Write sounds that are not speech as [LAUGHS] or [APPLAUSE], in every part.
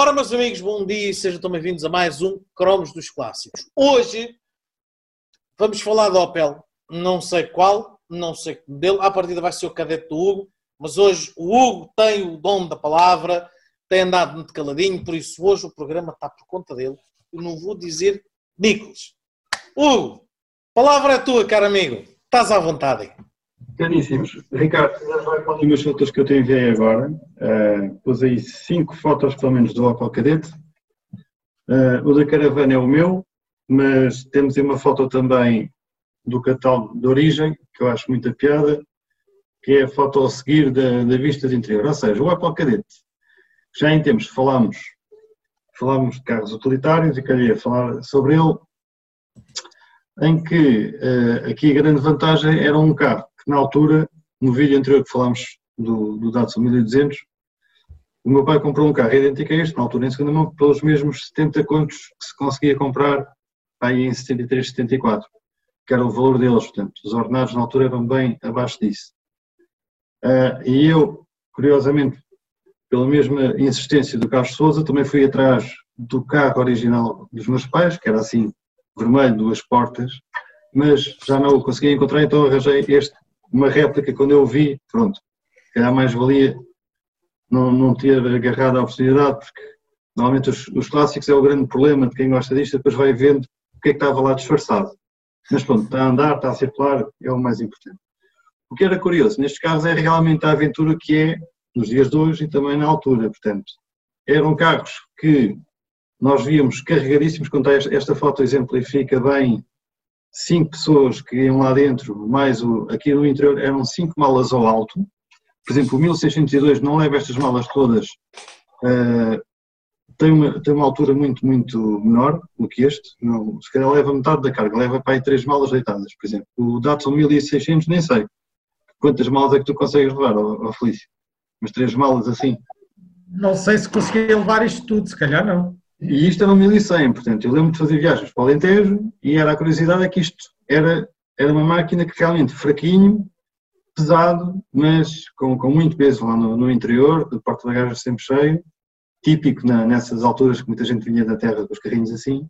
Ora, meus amigos, bom dia e sejam também bem-vindos a mais um Cromos dos Clássicos. Hoje vamos falar de Opel, não sei qual, não sei que modelo, à partida vai ser o cadete do Hugo, mas hoje o Hugo tem o dom da palavra, tem andado muito caladinho, por isso hoje o programa está por conta dele. Eu não vou dizer Nicolas. Hugo, palavra é tua, caro amigo. Estás à vontade. Caríssimos. Ricardo, para umas fotos que eu te enviei agora. Uh, pus aí cinco fotos, pelo menos, do Opel Cadete. Uh, o da caravana é o meu, mas temos aí uma foto também do catálogo de origem, que eu acho muita piada, que é a foto a seguir da, da vista de interior. Ou seja, o Opel Cadete. Já em tempos falámos, falámos de carros utilitários e queria falar sobre ele, em que uh, aqui a grande vantagem era um carro na altura, no vídeo anterior que falámos do, do Datsun 1200, o meu pai comprou um carro idêntico a este, na altura em segunda mão, pelos mesmos 70 contos que se conseguia comprar aí em 73, 74, que era o valor deles, portanto, os ordenados na altura eram bem abaixo disso. Uh, e eu, curiosamente, pela mesma insistência do Carlos Souza, também fui atrás do carro original dos meus pais, que era assim, vermelho, duas portas, mas já não o consegui encontrar, então arranjei este uma réplica, quando eu vi, pronto, calhar mais valia não, não ter agarrado a oportunidade, porque normalmente os, os, clássicos é o grande problema de quem gosta disto, depois vai vendo o que é que estava lá disfarçado. Mas pronto, está a andar, está a circular, é o mais importante. O que era curioso, nestes carros é realmente a aventura que é nos dias de hoje e também na altura, portanto, eram carros que nós víamos carregadíssimos, quando esta foto exemplifica bem cinco pessoas que iam lá dentro, mais o, aqui no interior, eram cinco malas ao alto. Por exemplo, o 1602 não leva estas malas todas, uh, tem, uma, tem uma altura muito, muito menor do que este. Não, se calhar leva metade da carga, leva para aí três malas deitadas, por exemplo. O Datsun 1600, nem sei quantas malas é que tu consegues levar, ao, Felício. Mas três malas assim. Não sei se conseguia levar isto tudo, se calhar não. E isto era um 1100, portanto, eu lembro de fazer viagens para o Alentejo e era a curiosidade é que isto era, era uma máquina que realmente fraquinho, pesado, mas com, com muito peso lá no, no interior, de porta-bagagens sempre cheio, típico na, nessas alturas que muita gente vinha da terra com os carrinhos assim,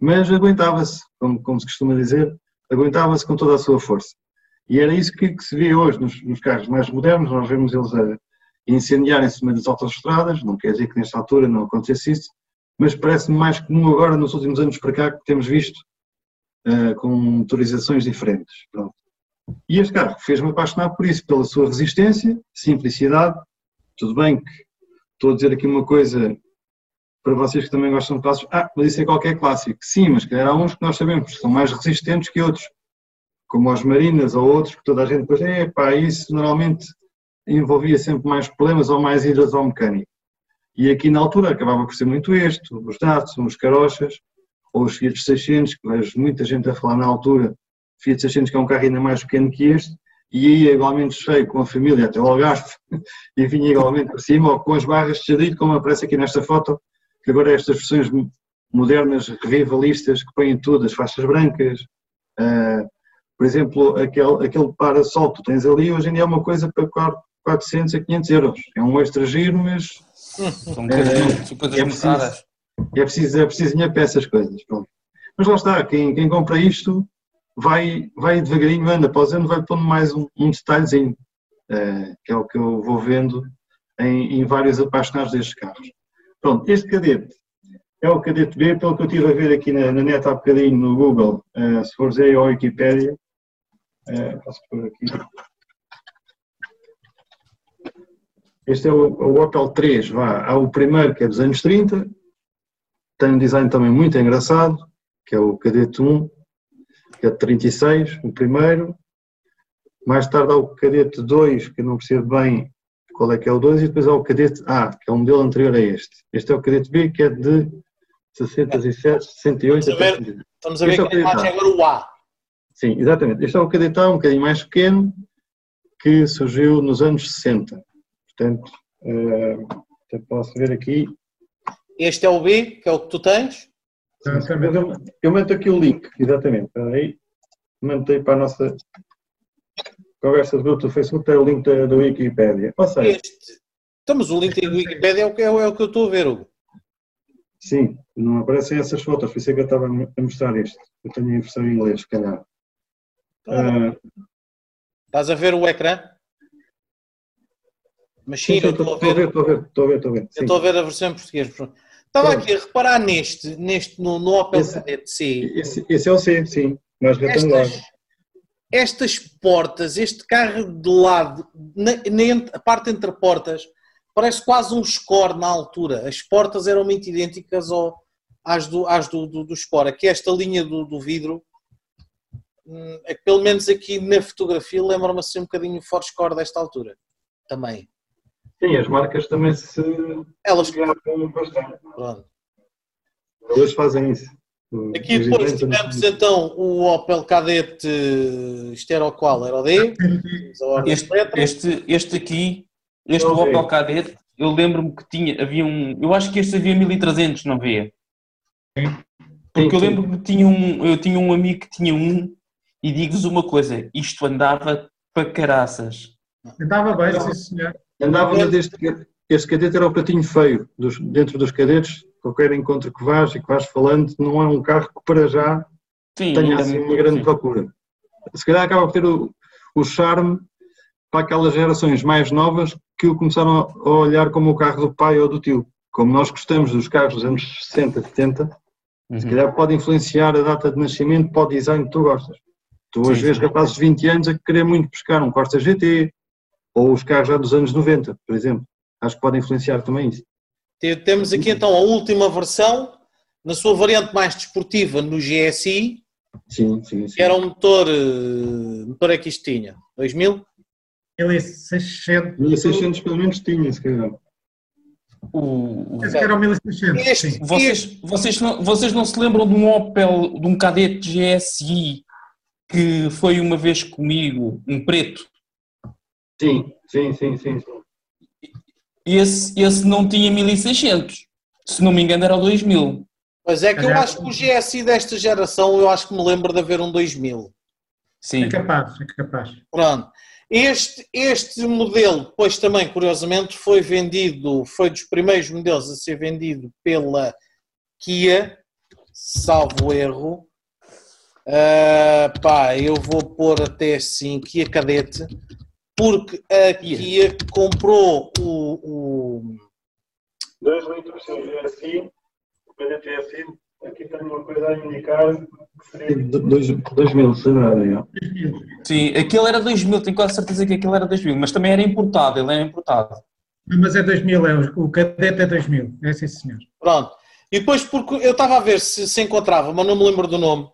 mas aguentava-se, como, como se costuma dizer, aguentava-se com toda a sua força. E era isso que, que se vê hoje nos, nos, carros mais modernos, nós vemos eles a incendiarem-se meio das autostradas, não quer dizer que nesta altura não acontecesse isso, mas parece-me mais comum agora, nos últimos anos para cá, que temos visto uh, com motorizações diferentes. Pronto. E este carro fez-me apaixonar por isso, pela sua resistência, simplicidade. Tudo bem que estou a dizer aqui uma coisa para vocês que também gostam de clássicos. Ah, mas isso é qualquer clássico. Sim, mas calhar há uns que nós sabemos que são mais resistentes que outros, como os Marinas ou outros, que toda a gente depois, é pá, isso normalmente envolvia sempre mais problemas ou mais idas ao mecânico. E aqui na altura acabava por ser muito este, os Datsun, os Carochas, ou os Fiat 600, que vejo muita gente a falar na altura, Fiat 600 que é um carro ainda mais pequeno que este, e ia igualmente cheio com a família até o Algarve, [LAUGHS] e vinha igualmente por cima, ou com as barras de chadrilho, como aparece aqui nesta foto, que agora é estas versões modernas, revivalistas, que põem tudo, as faixas brancas, uh, por exemplo, aquele, aquele para-sol que tu tens ali, hoje em dia é uma coisa para 400 a 500 euros. É um extra giro, mas são coisas, é, coisas é preciso, É preciso, é preciso dinheiro para essas coisas. Pronto. Mas lá está, quem, quem compra isto vai, vai devagarinho, anda após ano, vai pondo mais um, um detalhezinho, uh, que é o que eu vou vendo em, em vários apaixonados destes carros. Pronto, este cadete é o cadete B, pelo que eu estive a ver aqui na, na net há bocadinho no Google, uh, se fores aí ao Wikipedia, uh, posso pôr aqui. Este é o, o Opel 3, vá. Há o primeiro que é dos anos 30, tem um design também muito engraçado, que é o Cadete 1, que é de 36, o primeiro. Mais tarde há o Cadete 2, que eu não percebo bem qual é que é o 2, e depois há o Cadete A, que é um modelo anterior a este. Este é o Cadete B, que é de 67, 68 estamos a ver, Estamos a ver este que é a imagem agora o A. Sim, exatamente. Este é o Cadete A, um bocadinho mais pequeno, que surgiu nos anos 60. Portanto, uh, posso ver aqui. Este é o B, que é o que tu tens? Eu, eu meto aqui o link, exatamente. Espera aí. Mantei para a nossa conversa de grupo do Facebook, tem o link da, da Wikipédia. Ou seja, este, estamos o link da Wikipédia é o, que, é, é o que eu estou a ver, Hugo. Sim, não aparecem essas fotos, por isso é que eu estava a mostrar isto. Eu tenho a versão em inglês, se calhar. Ah, Estás a ver o ecrã? Mas sim, sim, sim, eu estou a ver. estou a ver, estou a ver, estou a ver. Estou a ver a versão em português. Estava aqui a reparar neste, neste no, no Opel Esse- Kadett C. Esse, esse é o C, sim, mais retangular. Estas, estas portas, este carro de lado, na, na a parte entre portas, parece quase um score na altura. As portas eram muito idênticas ao, às, do, às do, do, do score. Aqui esta linha do, do vidro, hum, é que pelo menos aqui na fotografia lembra-me assim um bocadinho o Ford Score desta altura. Também. Sim, as marcas também se Elas, bastante. pronto. Eles fazem isso. Aqui Os depois tivemos então o Opel Kadett, eh, isto era o qual? Era o D? Este, este, este aqui, este vi. Opel Kadett, eu lembro-me que tinha, havia um, eu acho que este havia 1300, não havia? Porque eu Sim, sim. lembro que tinha um, eu tinha um amigo que tinha um e digo-vos uma coisa, isto andava para caraças. Andava bem, sim senhor. Andava, mas este, este cadete era o pratinho feio. Dos, dentro dos cadetes, qualquer encontro que vás e que vás falando, não é um carro que para já Sim, tenha assim uma grande sim. procura. Se calhar acaba por ter o, o charme para aquelas gerações mais novas que o começaram a olhar como o carro do pai ou do tio. Como nós gostamos dos carros dos anos 60, 70, se Uhum. calhar pode influenciar a data de nascimento para o design que tu gostas. Tu hoje Sim, vês sim. rapazes de 20 anos a querer muito buscar um Corsa GT ou os carros já dos anos 90, por exemplo. Acho que pode influenciar também isso. Te- Temos aqui então a última versão, na sua variante mais desportiva, no GSI, Sim, sim, sim. que era um motor, eh, motor é que isto tinha? 2000? 1600. 1600 pelo menos tinha, se calhar. O- o- era o 1600. Este, Sim. Vocês, vocês, não, vocês não se lembram de um Opel, de um cadete GSI que foi uma vez comigo, um preto? Sim, sim, sim, sim. sim. Esse, esse não tinha 1600. Se não me engano era o 2000. Pois é que eu acho que o GSI desta geração, eu acho que me lembro de haver um 2000. Sim. É capaz, é capaz. Pronto. Este, este modelo, depois também, curiosamente, foi vendido, foi dos primeiros modelos a ser vendido pela Kia, salvo erro. Ah, pá, eu vou pôr até assim, Kia Cadete, porque a Kia comprou o, o 2 litros GSI, o cadete GSI, aqui tenho uma coisa a indicar que seria 2000, se nada, já. Sim, aquele era 2000, tenho quase certeza que aquele era 2000, mas também era importado, ele era importado. Mas é 2000, é, o o cadete é 2000. É sim senhor. Pronto. E depois, porque eu estava a ver se se encontrava, mas não me lembro do nome.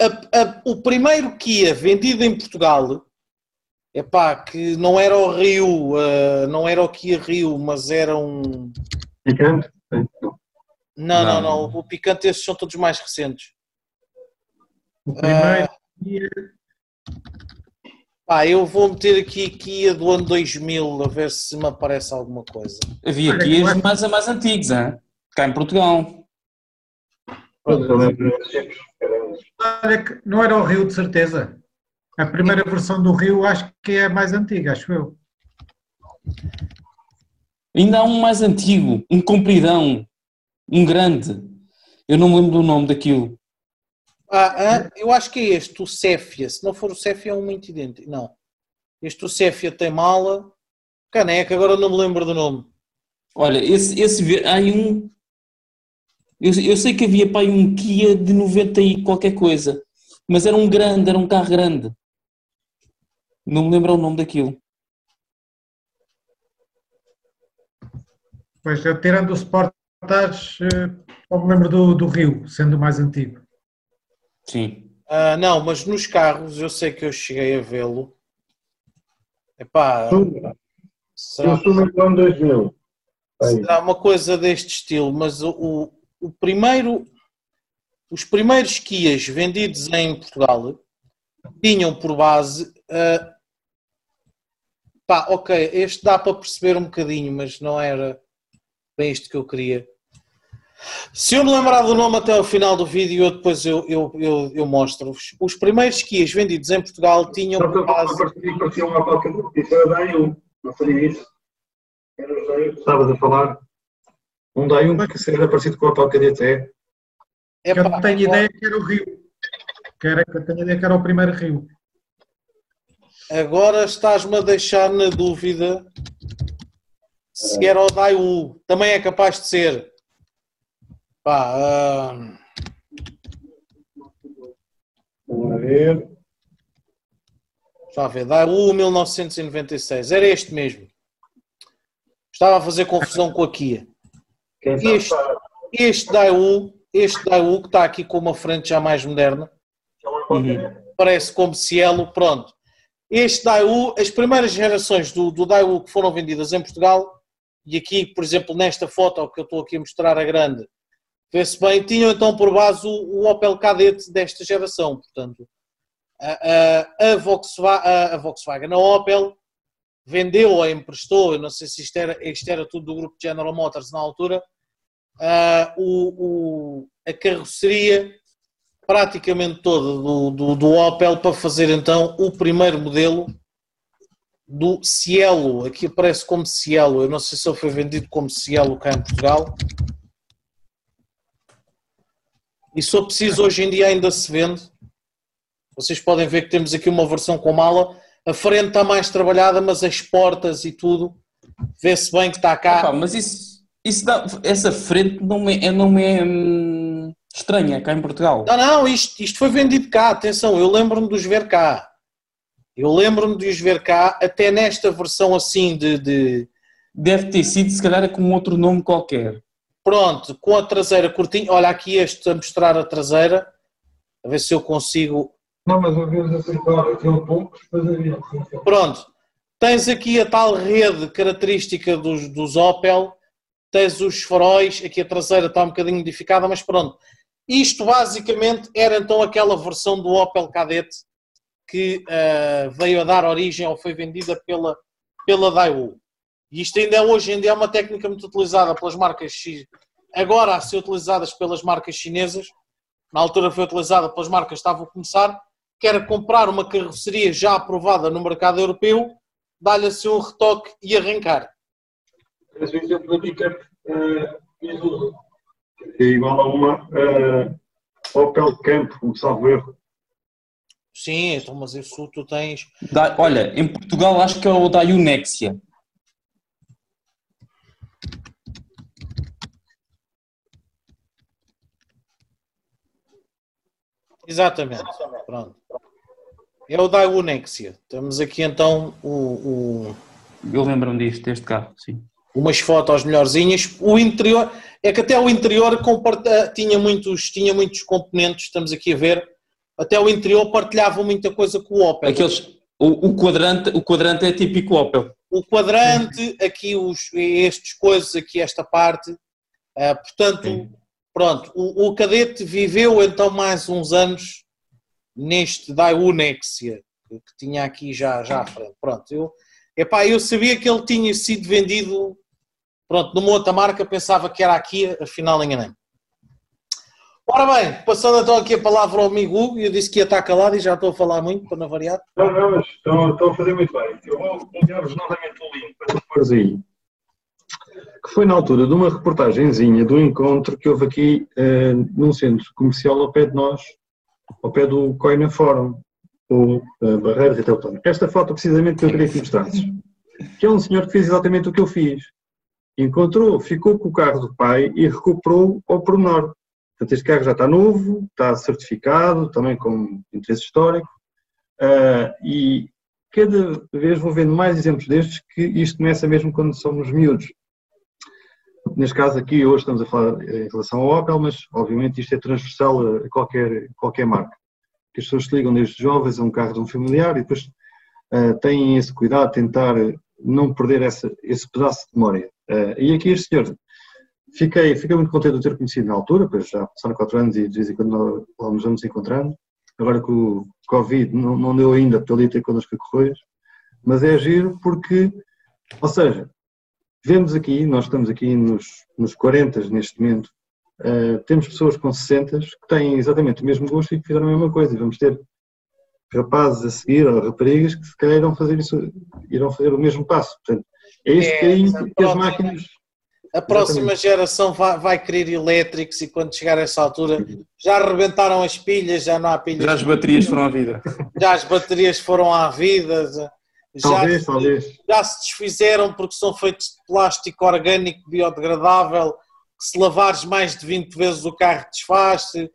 A- a- o primeiro Kia vendido em Portugal, epá, que não era o Rio, ah, não era o Kia Rio, mas era um. Picante? Não, não, Não. não. O picante, esses são todos mais recentes. O primeiro. e- Pá, eu vou meter aqui Kia do ano 2000, a ver se me aparece alguma coisa. Havia acho- mais, mais antigos, hein? cá em Portugal. Olha que não era o Rio, de certeza. A primeira versão do Rio acho que é a mais antiga, acho eu. Ainda há um mais antigo, um compridão, um grande. Eu não me lembro do nome daquilo. Ah, ah, eu acho que é este, o Céfia. Se não for o Céfia, é um muito idêntico. Não. Este, o Céfia, tem mala. Caneca, agora não me lembro do nome. Olha, esse, esse há aí um. Eu, eu sei que havia para aí um Kia de 90 e qualquer coisa, mas era um grande, era um carro grande. Não me lembro o nome daquilo. Pois, eu tirando o Sportage, eh, só me lembro do, do Rio, sendo o mais antigo. Sim. Ah, não, mas nos carros eu sei que eu cheguei a vê-lo. Epá, será, Eu ano 2000. Aí. será uma coisa deste estilo, mas o, o, o primeiro, os primeiros Kias vendidos em Portugal tinham por base. Ah, pá, ok, este dá para perceber um bocadinho, mas não era bem isto que eu queria. Se eu me lembrar do nome até ao final do vídeo, eu depois eu, eu, eu, eu mostro-vos. Os primeiros Kias vendidos em Portugal tinham por eu base. parecia parecia uma qualquer isso era daí um. Não seria isso? Era o daí que estavas a falar. Um dai um que seja parecido com o Opel Kadett é. É Que eu pá, tenho ideia que era o Rio. Que, era, que eu tenho ideia que era o primeiro Rio. Agora estás-me a deixar na dúvida se era o Daewoo. Também é capaz de ser. Pá, ah, Vamos ver. Está a ver, Daewoo 1996, era este mesmo. Estava a fazer confusão com a Kia. Este, este Daewoo, este Daewoo que está aqui com uma frente já mais moderna, parece como Cielo, pronto. Este Daewoo, as primeiras gerações do, do Daewoo que foram vendidas em Portugal, e aqui, por exemplo, nesta foto que eu estou aqui a mostrar a grande, vê-se bem, tinham então por base o, o Opel Kadett desta geração, portanto, a, a, a Volkswagen, a, a Volkswagen, a Opel, vendeu ou emprestou, eu não sei se isto era, isto era tudo do grupo General Motors na altura, ah, o, o- a carroceria praticamente toda do, do, do Opel para fazer então o primeiro modelo do Cielo, aqui aparece como Cielo, eu não sei se ele foi vendido como Cielo cá em Portugal. E se for preciso, hoje em dia ainda se vende. Vocês podem ver que temos aqui uma versão com mala. A frente está mais trabalhada, mas as portas e tudo, vê-se bem que está cá. Epá, mas isso, isso dá, essa frente não me, não me hum, estranha cá em Portugal. Não, não, isto, isto foi vendido cá, atenção, eu lembro-me de os ver cá. Eu lembro-me de os ver cá, até nesta versão assim de, de- Deve ter sido, se calhar, com outro nome qualquer. Pronto, com a traseira curtinha. Olha aqui este a mostrar a traseira, a ver se eu consigo. Não, mas eu os acertar, poucos, mas havia. Pronto, tens aqui a tal rede característica dos, dos Opel, tens os faróis, aqui a traseira está um bocadinho modificada, mas pronto. Isto basicamente era então aquela versão do Opel Kadett que ah, veio a dar origem ou foi vendida pela, pela Daewoo. E isto ainda é, hoje dia é uma técnica muito utilizada pelas marcas agora a ser utilizadas pelas marcas chinesas, na altura foi utilizada pelas marcas que estavam a começar, que era comprar uma carroceria já aprovada no mercado europeu, dar-lhe assim um retoque e arrancar. Esse exemplo da pick-up eh, Isuzu, que é igual a uma eh, Opel Campo, salvo erro. Sim, então, mas isso tu tens. Da- olha, em Portugal acho que é o da Unexia. Exatamente. Pronto. É o Daewoo Nexia. Temos aqui então o, o- Eu lembro-me disto, deste carro, sim. Umas fotos melhorzinhas. O interior, é que até o interior comparta- tinha muitos, tinha muitos componentes, estamos aqui a ver. Até o interior partilhava muita coisa com o Opel. Aqueles, o, o quadrante, o quadrante é típico Opel. O quadrante, aqui os, estes coisas, aqui esta parte. Ah, portanto, Sim. pronto, o, o cadete viveu então mais uns anos neste Daewoo Nexia, que, que tinha aqui já, já à frente. Pronto, eu, epá, eu sabia que ele tinha sido vendido pronto, numa outra marca, pensava que era aqui, afinal enganei-me. Ora bem, passando então aqui a palavra ao amigo Hugo, eu disse que ia estar calado e já estou a falar muito, para não variar. Não, não, mas estão, estão a fazer muito bem. Eu vou enviar-vos novamente o link para pôres aí. Que foi na altura de uma reportagenzinha do encontro que houve aqui eh, num centro comercial ao pé de nós, ao pé do Coina Forum, ou uh, Barreiro Retail. Esta foto precisamente que eu queria que mostrasses. Que é um senhor que fez exatamente o que eu fiz. Encontrou, ficou com o carro do pai e recuperou ao pormenor. Portanto, este carro já está novo, está certificado, também com interesse histórico, ah, e cada vez vou vendo mais exemplos destes que isto começa mesmo quando somos miúdos. Neste caso aqui, hoje estamos a falar em relação ao Opel, mas obviamente isto é transversal a qualquer, qualquer marca. Que as pessoas se ligam desde jovens a um carro de um familiar e depois ah, têm esse cuidado tentar não perder essa, esse pedaço de memória. Ah, e aqui este senhor, fiquei, fiquei muito contente de ter conhecido na altura, pois já passaram 4 anos e de vez em quando lá nos vamos encontrando. Agora que o Covid não, não deu ainda para ele ter connosco a Correios, mas é giro porque, ou seja, vemos aqui, nós estamos aqui nos, nos 40 neste momento, eh, temos pessoas com 60 que têm exatamente o mesmo gosto e que fizeram a mesma coisa. E vamos ter rapazes a seguir, ou raparigas, que se calhar irão fazer, isso, irão fazer o mesmo passo. Portanto, é este É, carinho exato. que as máquinas A próxima geração vai, vai querer elétricos e quando chegar a essa altura já arrebentaram as pilhas, já não há pilhas. Já as baterias foram à vida. Já as baterias foram à vida. Já, Talvez, talvez. já se desfizeram porque são feitos de plástico orgânico biodegradável, que se lavares mais de 20 vezes o carro desfaz-se.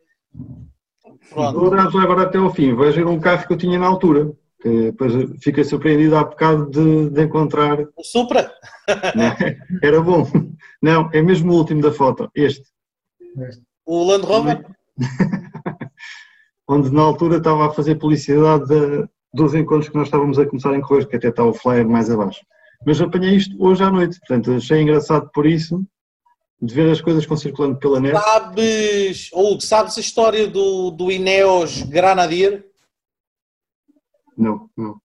Pronto. Vou agora até ao fim. Vais ver um carro que eu tinha na altura. Que depois fiquei surpreendido há bocado de, de encontrar. O Supra? Não, era bom. Não, é mesmo o último da foto. Este. O Land Rover? [LAUGHS] Onde na altura estava a fazer publicidade de- dos encontros que nós estávamos a começar em correr, que até está o flyer mais abaixo. Mas apanhei isto hoje à noite. Portanto, achei engraçado por isso, de ver as coisas que vão circulando pela net. Sabes, Hugo, sabes a história do, do Ineos Granadier? Não, não.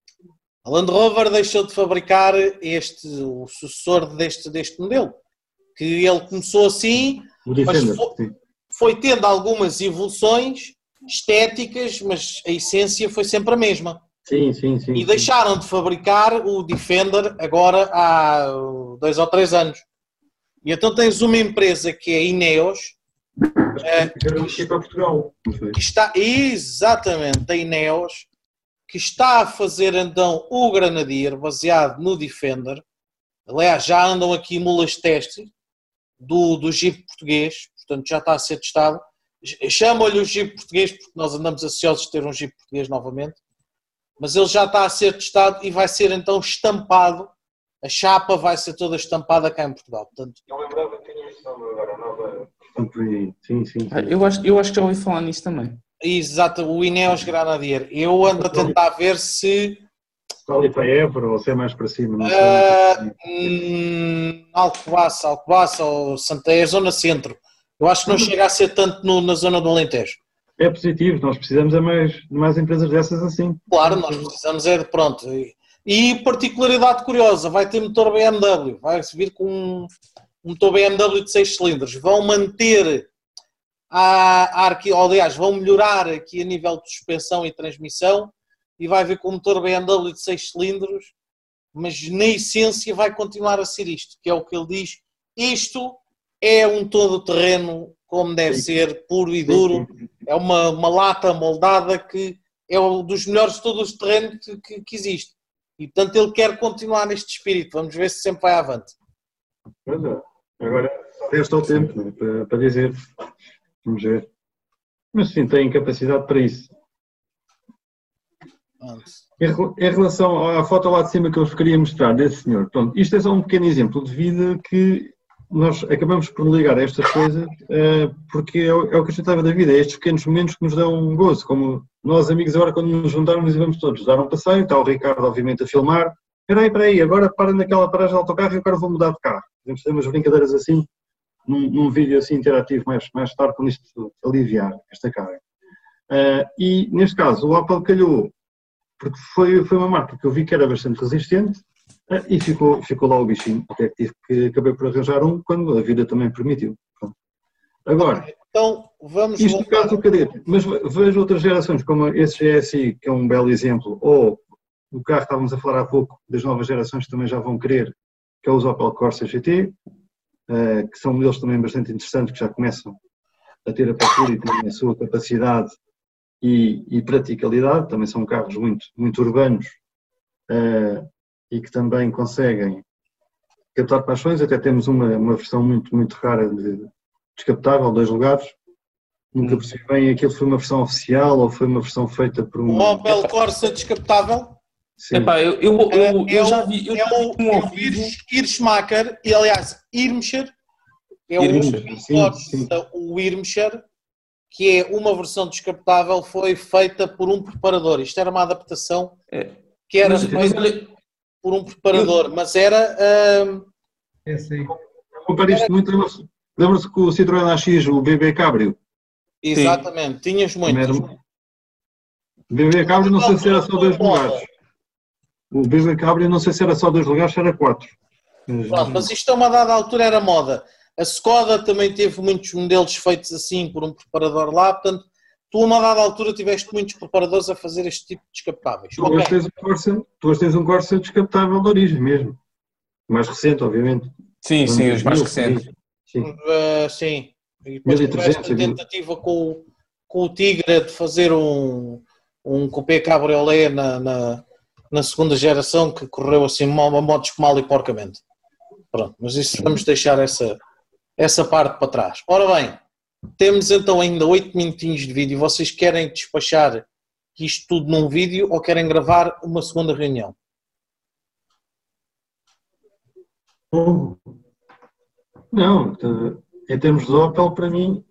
A Land Rover deixou de fabricar este, o sucessor deste, deste modelo. Que ele começou assim, O Defender. fo- sim. foi tendo algumas evoluções estéticas, mas a essência foi sempre a mesma. Sim, sim, sim. E deixaram de fabricar o Defender agora há dois ou três anos. E então tens uma empresa que é a Ineos, Portugal. Não foi? que está exatamente a Ineos, que está a fazer então o Granadier baseado no Defender. Aliás, já andam aqui mulas de teste do, do Jeep português, portanto já está a ser testado. Chamam-lhe o Jeep português porque nós andamos ansiosos de ter um Jeep português novamente, mas ele já está a ser testado e vai ser então estampado. A chapa vai ser toda estampada cá em Portugal. Portanto, Eu lembrava que tinha isso agora, nova. Sim, sim, sim. Eu acho, eu acho que já ouvi falar nisso também. Exato, o Ineos Granadier. Eu ando a tentar ver se Está ali para Évora ou se é mais para cima? Não hum, Alcobaça, Alcobaça ou Santa é zona centro. Eu acho que não chega a ser tanto no- na zona do Alentejo. É positivo, nós precisamos de mais, de mais empresas dessas assim. Claro, nós precisamos é de pronto. E, e particularidade curiosa, vai ter motor BMW, vai vir com um, um motor BMW de 6 cilindros. Vão manter a, a arqui, ou, aliás, vão melhorar aqui a nível de suspensão e transmissão e vai vir com um motor BMW de 6 cilindros, mas na essência vai continuar a ser isto, que é o que ele diz. Isto é um todo-terreno como deve ser, puro e duro. É uma, uma lata moldada que é um dos melhores de todos os terrenos que, que, que existe. E portanto ele quer continuar neste espírito. Vamos ver se sempre vai avante. Pois é. Agora resta o tempo para, para dizer. Vamos ver. Mas sim, têm capacidade para isso. Em rel- em relação à foto lá de cima que eu vos queria mostrar desse senhor, pronto, isto é só um pequeno exemplo de vida que nós acabamos por ligar a estas coisas eh, porque é o, é que a gente estava da vida, é estes pequenos momentos que nos dão um gozo, como nós amigos agora quando nos juntarmos e vamos todos dar um passeio, está o Ricardo obviamente a filmar, espera aí, espera aí, agora para naquela paragem de autocarro e agora vou mudar de carro. Podemos fazer umas brincadeiras assim, num, num vídeo assim interativo mais, mais tarde, quando isto aliviar esta carga. Eh, e neste caso, o Apple calhou porque foi, foi uma marca que eu vi que era bastante resistente eh, e ficou, ficou lá o bichinho, até que tive que acabei por arranjar um quando a vida também permitiu. Pronto. Agora, Então vamos isto voltar. caso do cadete, mas ve- vejo outras gerações, como esse GSI, que é um belo exemplo, ou o carro que estávamos a falar há pouco, das novas gerações que também já vão querer, que é o Opel Corsa GT, que são modelos também bastante interessantes, que já começam a ter a procura e têm a sua capacidade e, e praticalidade, também são carros muito, muito urbanos eh, e que também conseguem captar paixões, até temos uma, uma versão muito, muito rara de descapotável, dois lugares, nunca percebi bem aquilo foi uma versão oficial ou foi uma versão feita por O um... Opel Corsa descapotável. Epá, eu, eu, eu, é, eu é já o- vi, eu é o, vi um é o Irschmacher, e aliás, Irmscher, é o Irmscher, sim, o Irmscher, que é uma versão descapotável, foi feita por um preparador. Isto era uma adaptação É. que era Mas, mas feita olha, por um preparador, mas era Esse aí. Compara isto muito, lembra-se que o Citroën AX, o BB Cabrio, exatamente, tinhas também muitas. era- o BB Cabrio não sei se era só dois lugares. O BB Cabrio não sei se era só dois lugares, se era quatro. Mas- Pronto, mas isto a uma dada altura era moda. A Skoda também teve muitos modelos feitos assim por um preparador lá, portanto, tu a uma dada altura tiveste muitos preparadores a fazer este tipo de descapotáveis. Tu hoje Ok. tens um Corsa, tu hoje tens um Corsa descapotável de origem mesmo. Mais recente, obviamente. Sim, sim, os mais recentes. Sim. Uh, sim. E depois 1300, tiveste a tentativa com, o- com o Tigre de fazer um, um Coupé Cabriolet na, na, na segunda geração que correu assim uma motos mal e porcamente. Pronto, mas isso vamos deixar essa, essa parte para trás. Ora bem, temos então ainda 8 minutinhos de vídeo. Vocês querem despachar isto tudo num vídeo ou querem gravar uma segunda reunião? Não, eh, em termos de Opel, para mim,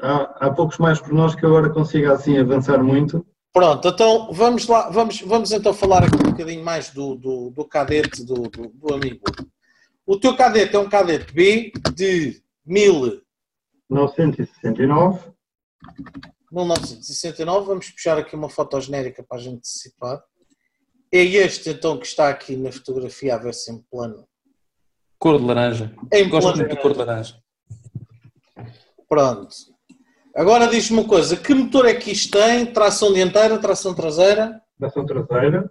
há, há poucos mais por nós que agora consiga assim avançar muito. Pronto, então vamos lá, vamos, vamos então falar aqui um bocadinho mais do, do, do cadete do, do, do amigo. O teu cadete é um cadete B de 1000 969, 1969, vamos puxar aqui uma foto genérica para a gente se situar. É este então que está aqui na fotografia a ver-se em plano. Cor de laranja. Em Gosto plano. muito da cor de laranja. Pronto. Agora diz-me uma coisa, que motor é que isto tem? Tração dianteira, tração traseira? tração traseira,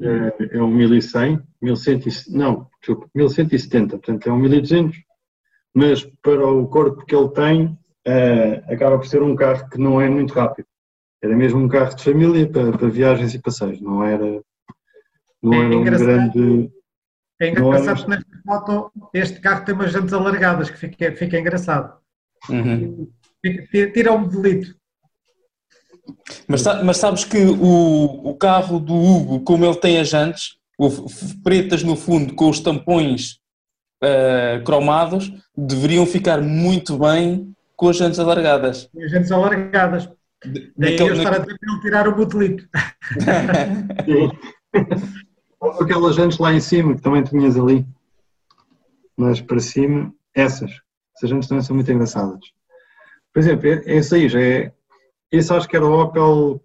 é, é um 1100, 1100, e- não, desculpa, 1170, portanto é um 1200, mas para o corpo que ele tem, eh, acaba por ser um carro que não é muito rápido. Era mesmo um carro de família para, para viagens e passeios, não era, não É era um grande. é Não é engraçado que nesta foto este carro tem umas jantes alargadas, que fica, fica engraçado. Uhum. Tira- Tira o modelito. Mas, mas sabes que o, o carro do Hugo, como ele tem as jantes, pretas no fundo com os tampões eh, cromados, deveriam ficar muito bem com as jantes alargadas. As jantes alargadas. De- Daí naquele- eu estar a dizer para ele tirar o modelito. Ou [LAUGHS] aquelas jantes lá em cima que também tinhas ali, mas para cima, essas. Essas jantes também são muito engraçadas. Por exemplo, esse aí já é. Esse acho que era o Opel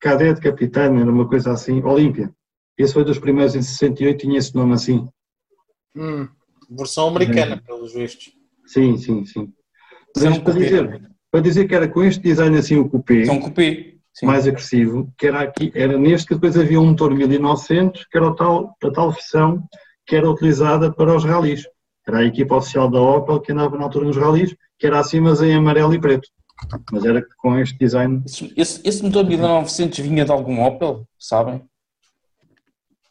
Cadete Capitano, era uma coisa assim, Olímpia. Esse foi dos primeiros em 68, tinha esse nome assim. Hum, versão americana, pelos vistos. Sim, sim, sim. Mas Mas um para dizer, para dizer que era com este design assim o coupé, É um. Sim. mais agressivo, que era aqui, era neste que depois havia um motor 1900, que era o tal, a tal versão que era utilizada para os ralis. Era a equipa oficial da Opel que andava na altura nos ralis, que era assim, mas em amarelo e preto. Mas era com este design, Esse, esse, esse motor 1900 vinha de algum Opel, sabem?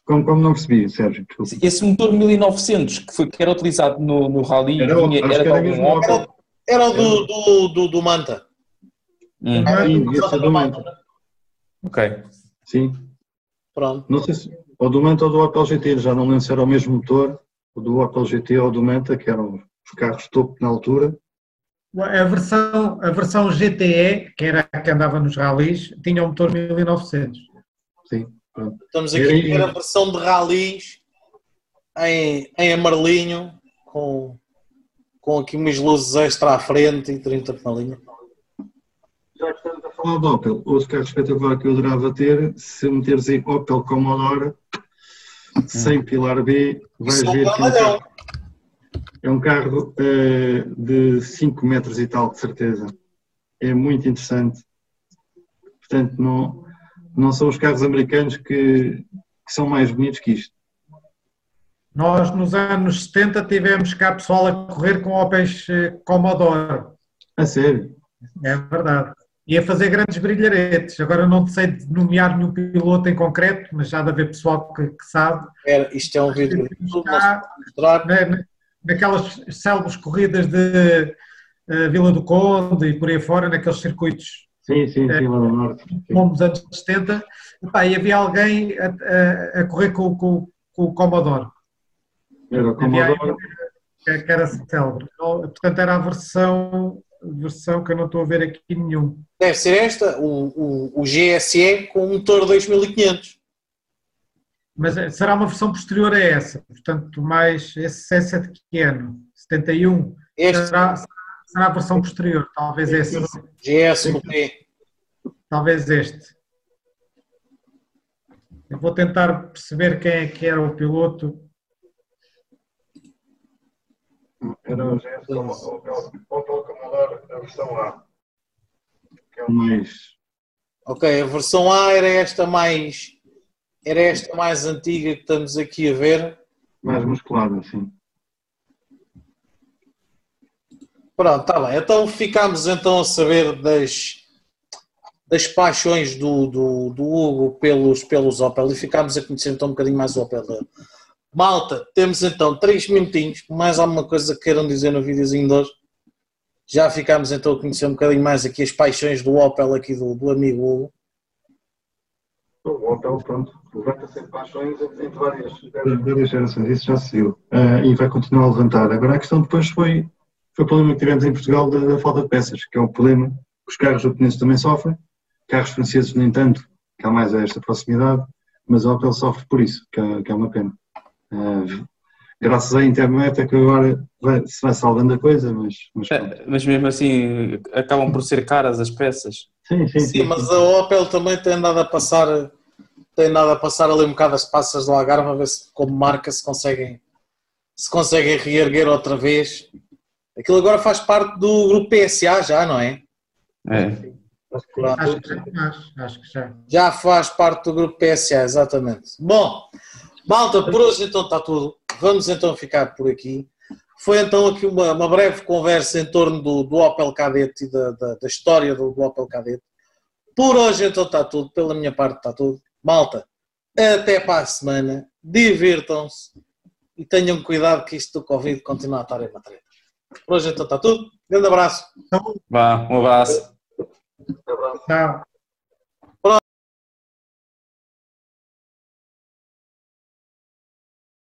como, como não percebi, Sérgio, desculpa. Esse, motor 1900 que, foi, que era utilizado no, no Rally Era, vinha, era que de era algum Opel. Opel. Era o do, do, do, do Manta. Hum, Sim, devia ser do Manta. ok. Sim, Pronto. não sei se, ou do Manta ou do Opel GT, já não lembro se era o mesmo motor, o do Opel GT ou do Manta, que eram os carros topo na altura. A versão, a versão GTE, que era a que andava nos ralis, tinha um motor 1900. Sim, pronto. Estamos aqui a ver a versão de ralis em, em amarelinho, com, com aqui umas luzes extra à frente e 30 na linha. Já que estamos a falar de Opel, outro carro espetacular que eu adorava ter, se meteres aí Opel Commodore, sem pilar B, vais Isso é um ver que é um carro, é eh, de 5 metros e tal, de certeza. É muito interessante. Portanto, não, não são os carros americanos que, que são mais bonitos que isto. Nós, nos anos 70, tivemos cá pessoal a correr com Opels eh, Commodore. A sério. É verdade. E a fazer grandes brilharetes. Agora não sei nomear nenhum piloto em concreto, mas já deve haver pessoal que, que sabe. Era, isto é um vídeo Cá, mostrar. Naquelas célebres corridas de eh, Vila do Conde e por aí fora, naqueles circuitos Sim, sim, sim, lá no norte. Como dos anos 70, epá, e havia alguém a, a- a correr com, com- com o Commodore, Era o Commodore. que, que era célebre. Então, Portanto, era a versão, versão que eu não estou a ver aqui nenhum. Deve ser esta, o, o, o GSE com um motor 2500. Mas eh, será uma versão posterior a essa, portanto, mais esse esse é de que ano? 71? Este Será, será a versão posterior, talvez esse, GS Coupé. talvez este. Eu vou tentar perceber quem é que era o piloto. Era o Opel Commodore, a versão A. Que é o mais. Ok, a versão A era esta mais era esta mais antiga que estamos aqui a ver. mais musculado, assim. Pronto, está bem. Então ficámos então a saber das, das paixões do, do, do Hugo pelos, pelos Opel e ficámos a conhecer então um bocadinho mais o Opel dele. Malta, temos então três minutinhos, mais alguma coisa que queiram dizer no videozinho de hoje? Já ficámos então a conhecer um bocadinho mais aqui as paixões do Opel aqui do, do amigo Hugo. O Opel, pronto, levanta sempre paixões entre várias, várias gerações, isso já se viu. Ah, e vai continuar a levantar. Agora a questão depois foi, foi o problema que tivemos em Portugal da, da falta de peças, que é o problema. Os carros japoneses também sofrem, carros franceses nem tanto, que há mais a esta proximidade, mas a Opel sofre por isso, que é, que é uma pena. Ah, graças à internet é que agora vai, se vai salvando a coisa, mas, mas. É, Mas mesmo assim, acabam por ser caras as peças. Sim, sim, Sim, mas a Opel também tem andado a passar, tem andado a passar ali um bocado as passas do Algarve a ver se como marca se conseguem, se conseguem reerguer outra vez. Aquilo agora faz parte do grupo PSA já, não é? É. Acho que. Acho já. Acho, acho que já. Já faz parte do grupo PSA, exatamente. Bom, malta, por hoje então está tudo. Vamos então ficar por aqui. Foi então aqui uma, uma breve conversa em torno do, do Opel Kadett e da, da, da história do, do Opel Kadett. Por hoje então está tudo, pela minha parte está tudo. Malta, até para a semana, divirtam-se e tenham cuidado que isto do Covid continua a estar em matreta. Por hoje então está tudo. Grande abraço. Vá, um abraço. Tchau.